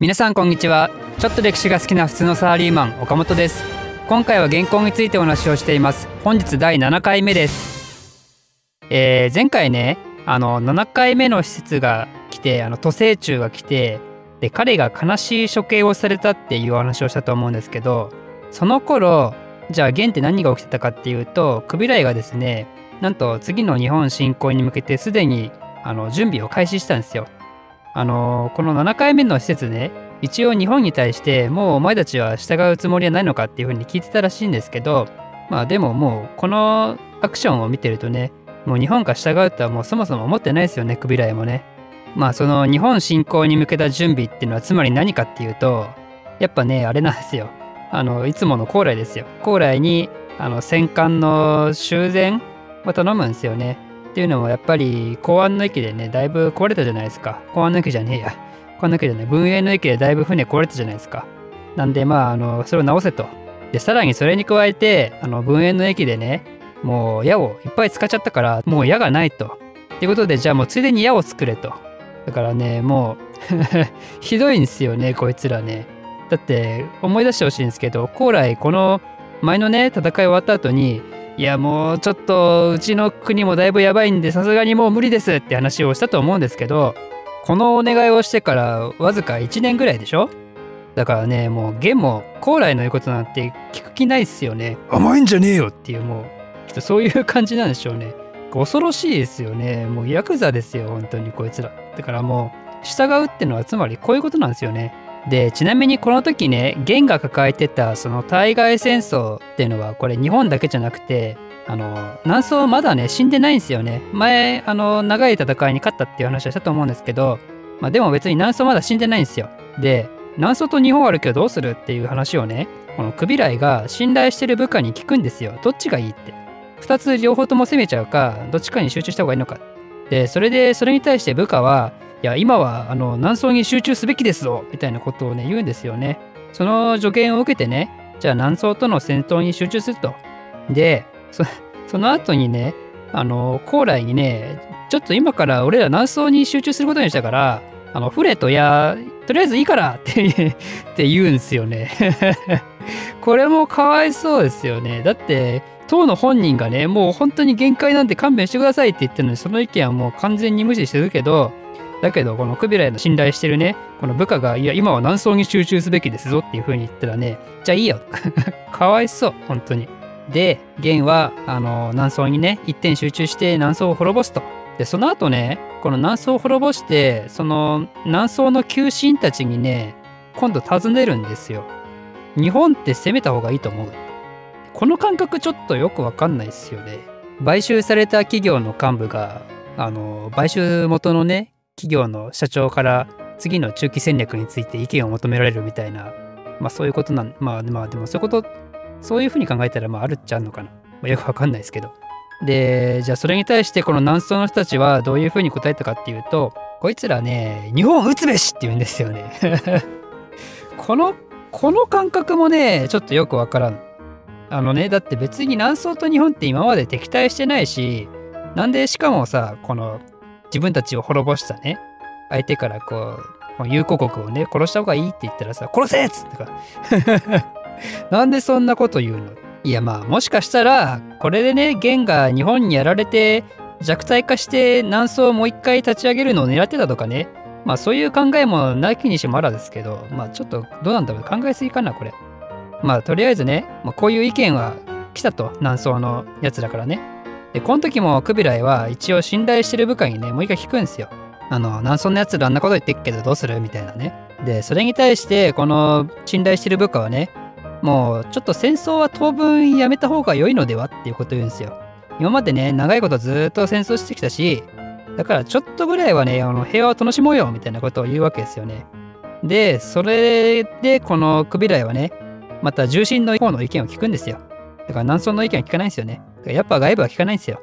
皆さんこんにちは。ちょっと歴史が好きな普通のサラリーマン岡本です。今回は原稿についてお話をしています。本日第7回目です。えー、前回ねあの7回目の施設が来てあの都政中が来てで彼が悲しい処刑をされたっていうお話をしたと思うんですけどその頃じゃあ現って何が起きてたかっていうとクビライがですねなんと次の日本侵攻に向けてすでにあの準備を開始したんですよ。あのこの7回目の施設ね一応日本に対してもうお前たちは従うつもりはないのかっていうふうに聞いてたらしいんですけどまあでももうこのアクションを見てるとねもう日本が従うとはもうそもそも思ってないですよねクビライもね。まあその日本侵攻に向けた準備っていうのはつまり何かっていうとやっぱねあれなんですよ。あのいつもの高麗ですよ。高麗にあの戦艦の修繕を頼むんですよね。っていうのもやっぱり公安の駅でねだいぶ壊れたじゃないですか。公安の駅じゃねえや。公安の駅じゃない。文営の駅でだいぶ船壊れたじゃないですか。なんでまああのそれを直せと。でさらにそれに加えてあの文営の駅でねもう矢をいっぱい使っちゃったからもう矢がないと。ってことでじゃあもうついでに矢を作れと。だからねもう ひどいんですよねこいつらね。だって思い出してほしいんですけど高麗この前のね戦い終わった後にいやもうちょっとうちの国もだいぶやばいんでさすがにもう無理ですって話をしたと思うんですけどこのお願いをしてからわずか1年ぐらいでしょ？だからねもう元も高麗の言うことなんて聞く気ないっすよね。甘いんじゃねえよっていうもうきっとそういう感じなんでしょうね。恐ろしいですよね。もうヤクザですよ本当にこいつら。だからもう従うってのはつまりこういうことなんですよね。でちなみにこの時ね元が抱えてたその対外戦争っていうのはこれ日本だけじゃなくてあの南宋まだね死んでないんですよね。前あの長い戦いに勝ったっていう話はしたと思うんですけど、まあ、でも別に南宋まだ死んでないんですよ。で南宋と日本あるけどどうするっていう話をねこのクビライが信頼してる部下に聞くんですよ。どっちがいいって。2つ両方とも攻めちゃうかどっちかに集中した方がいいのか。でそれでそれに対して部下はいや、今は、あの、南宋に集中すべきですぞみたいなことをね、言うんですよね。その助言を受けてね、じゃあ南宋との戦闘に集中すると。で、そその後にね、あの、高麗にね、ちょっと今から俺ら南宋に集中することにしたから、あの、船とや、とりあえずいいからってって言うんですよね。これもかわいそうですよね。だって、当の本人がね、もう本当に限界なんで勘弁してくださいって言ってるのに、その意見はもう完全に無視してるけど、だけど、このクビラへの信頼してるね、この部下が、いや、今は南宋に集中すべきですぞっていう風に言ったらね、じゃあいいよ。かわいそう、本当に。で、元は、あの、南宋にね、一点集中して南宋を滅ぼすと。で、その後ね、この南宋を滅ぼして、その南宋の旧臣たちにね、今度尋ねるんですよ。日本って攻めた方がいいと思う。この感覚ちょっとよくわかんないですよね。買収された企業の幹部が、あの、買収元のね、企業の社長から次の中期戦略について意見を求められるみたいな、まあそういうことなん、まあまあでもそういうこと、そういうふうに考えたらまああるっちゃあるのかな。まあ、よくわかんないですけど。で、じゃあそれに対してこの南宋の人たちはどういうふうに答えたかっていうと、こいつらね、日本を撃つべしって言うんですよね。この、この感覚もね、ちょっとよくわからん。あのね、だって別に南宋と日本って今まで敵対してないし、なんでしかもさ、この自分たちを滅ぼしたね、相手からこう、友好国をね、殺した方がいいって言ったらさ、殺せっつってか。なんでそんなこと言うの？いやまあもしかしたら、これでね、元が日本にやられて弱体化して南宋をもう一回立ち上げるのを狙ってたとかね。まあそういう考えもなきにしもあらですけど、まあちょっとどうなんだろう考えすぎかな、これ。まあとりあえずね、まあ、こういう意見は来たと、南宋のやつらからね。で、この時もクビライは一応信頼してる部下にね、もう一回聞くんですよ。あの、南宋のやつらあんなこと言ってっけどどうするみたいなね。で、それに対して、この信頼してる部下はね、もうちょっと戦争は当分やめた方が良いのではっていうこと言うんですよ。今までね、長いことずっと戦争してきたし、だからちょっとぐらいはね、あの平和を楽しもうよみたいなことを言うわけですよね。で、それでこのクビライはね、また重心の方の意見を聞くんですよ。だから南宋の意見は聞かないんですよね。やっぱ外部は聞かないんですよ。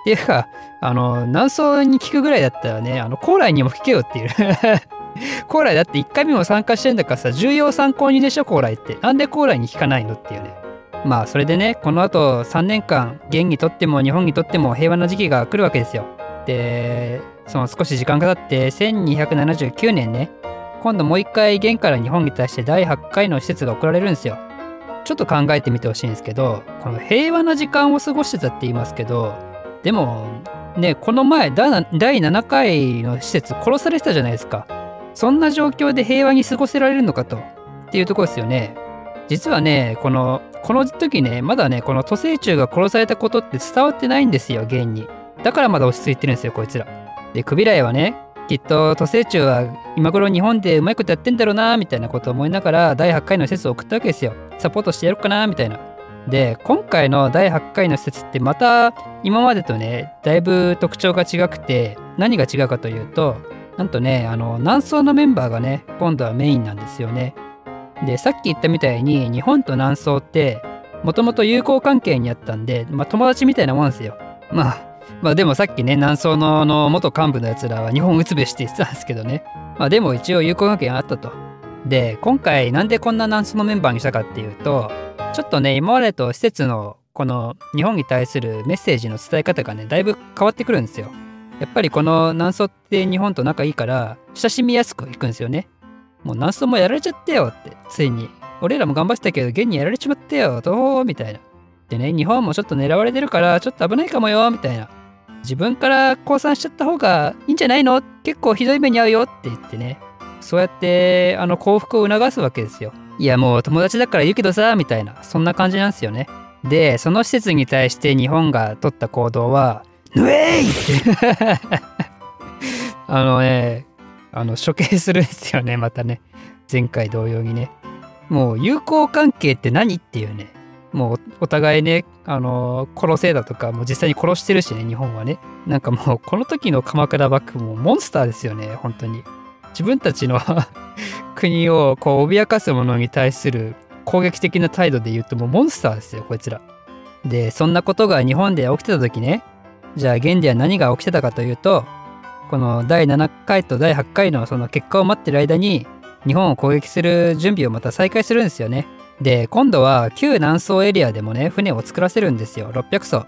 っていうか、あの、南宋に聞くぐらいだったらね、あの、高麗にも聞けよっていう。高麗だって1回目も参加してんだからさ、重要参考にでしょ、高麗って。なんで高麗に聞かないのっていうね。まあ、それでね、この後3年間、元にとっても日本にとっても平和な時期が来るわけですよ。で、その少し時間が経って、1279年ね、今度もう一回元から日本に対して第8回の施設が送られるんですよ。ちょっと考えてみてほしいんですけど、この平和な時間を過ごしてたって言いますけど、でも、ね、この前、第7回の施設殺されてたじゃないですか。そんな状況で平和に過ごせられるのかと、っていうとこですよね。実はね、この、この時ね、まだね、この都政中が殺されたことって伝わってないんですよ、現に。だからまだ落ち着いてるんですよ、こいつら。で、クビライはね、きっと都政中は今頃日本でうまいことやってんだろうなみたいなことを思いながら第8回の施設を送ったわけですよ。サポートしてやろうかなみたいな。で今回の第8回の施設ってまた今までとねだいぶ特徴が違くて何が違うかというとなんとねあの南宋のメンバーがね今度はメインなんですよね。でさっき言ったみたいに日本と南宋ってもともと友好関係にあったんで、まあ、友達みたいなもんですよ。まあまあでもさっきね、南宋のの元幹部のやつらは日本打つべしって言ってたんですけどね。まあでも一応友好関係あったと。で、今回なんでこんな南宋のメンバーにしたかっていうと、ちょっとね、今までと施設のこの日本に対するメッセージの伝え方がね、だいぶ変わってくるんですよ。やっぱりこの南宋って日本と仲いいから、親しみやすくいくんですよね。もう南宋もやられちゃったよって、ついに。俺らも頑張ってたけど、現にやられちまったよ、どう？みたいな。でね、日本もちょっと狙われてるから、ちょっと危ないかもよ、みたいな。自分から降参しちゃった方がいいんじゃないの？結構ひどい目に遭うよって言ってね。そうやってあの幸福を促すわけですよ。いやもう友達だから言うけどさみたいな。そんな感じなんですよね。でその施設に対して日本が取った行動は「ぬえい!」って。あのねあの処刑するんですよねまたね。前回同様にね。もう友好関係って何？っていうね。もうお互いね、あのー、殺せだとか、もう実際に殺してるしね、日本はね。なんかもう、この時の鎌倉幕府もモンスターですよね、本当に。自分たちの 国をこう脅かす者に対する攻撃的な態度で言うともうモンスターですよ、こいつら。で、そんなことが日本で起きてた時ね、じゃあ現では何が起きてたかというと、この第7回と第8回のその結果を待ってる間に、日本を攻撃する準備をまた再開するんですよね。で、今度は旧南宋エリアでもね、船を作らせるんですよ。600艘。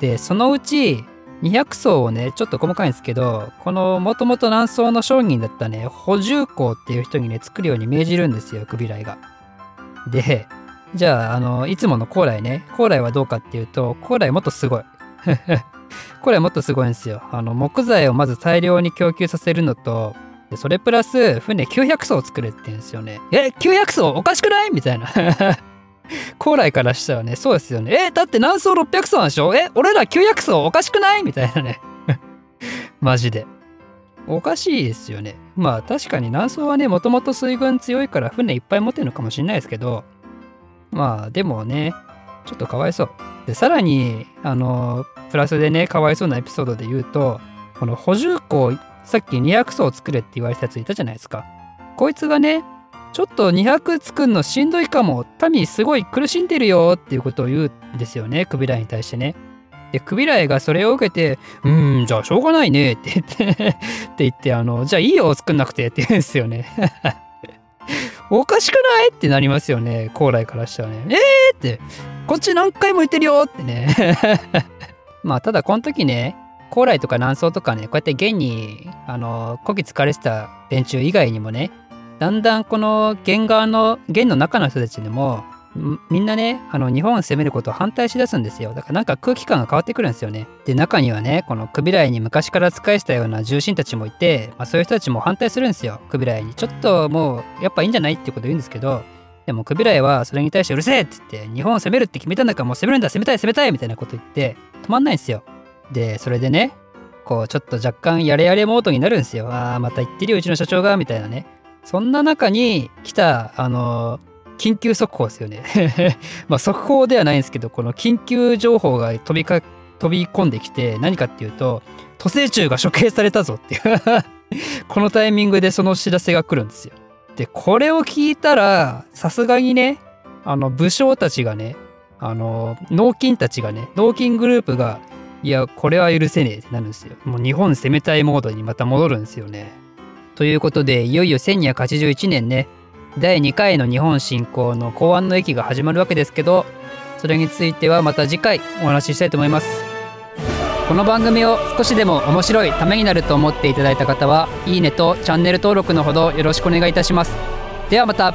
で、そのうち200艘をね、ちょっと細かいんですけど、このもともと南宋の商人だったね、補充工っていう人にね、作るように命じるんですよ、クビライが。で、じゃあ、あの、いつもの高麗ね、高麗はどうかっていうと、高麗もっとすごい。高麗もっとすごいんですよ。あの、木材をまず大量に供給させるのと、でそれプラス船900艘作れって言うんですよね。え ?900 艘？おかしくない？みたいな。高麗からしたらね、そうですよね。えだって南宋600艘なんでしょ？え俺ら900艘おかしくない？みたいなね。マジで。おかしいですよね。まあ確かに南宋はね、もともと水軍強いから船いっぱい持ってるのかもしれないですけど、まあでもね、ちょっとかわいそう。で、さらに、あの、プラスでね、かわいそうなエピソードで言うと、この補充庫さっき200層作れって言われたやついたじゃないですか。こいつがね、ちょっと200作るのしんどいかも。民すごい苦しんでるよっていうことを言うんですよね、クビライに対してね。で、クビライがそれを受けて、うーん、じゃあしょうがないねって言って って言って、あの、じゃあいいよ、作んなくてって言うんですよね。おかしくないってなりますよね、高麗からしたらね。えーって、こっち何回も言ってるよってね。まあ、ただこの時ね、高麗とか南宋とかね、こうやって現に、あの、こき疲れてた連中以外にもね、だんだんこの現側の、現の中の人たちでも、みんなね、あの、日本を攻めることを反対しだすんですよ。だからなんか空気感が変わってくるんですよね。で、中にはね、このクビライに昔から使いしたような重臣たちもいて、まあそういう人たちも反対するんですよ。クビライに。ちょっともう、やっぱいいんじゃないってこと言うんですけど、でもクビライはそれに対してうるせえって言って、日本を攻めるって決めたんだからもう攻めるんだ、攻めたい、攻めたいみたいなこと言って、止まんないんですよ。で、それでね、こう、ちょっと若干やれやれモードになるんですよ。ああ、また言ってるよ、うちの社長が、みたいなね。そんな中に来た、あの緊急速報ですよね。まあ、速報ではないんですけど、この緊急情報が飛びか、飛び込んできて、何かっていうと、都政中が処刑されたぞっていう このタイミングでその知らせが来るんですよ。で、これを聞いたら、さすがにね、あの、武将たちがね、あの、農金たちがね、農金グループが、いや、これは許せねえってなるんですよ。もう日本攻めたいモードにまた戻るんですよね。ということで、いよいよ1281年ね、第2回の日本侵攻の公安の駅が始まるわけですけど、それについてはまた次回お話ししたいと思います。この番組を少しでも面白いためになると思っていただいた方はいいねとチャンネル登録のほどよろしくお願いいたしますではまた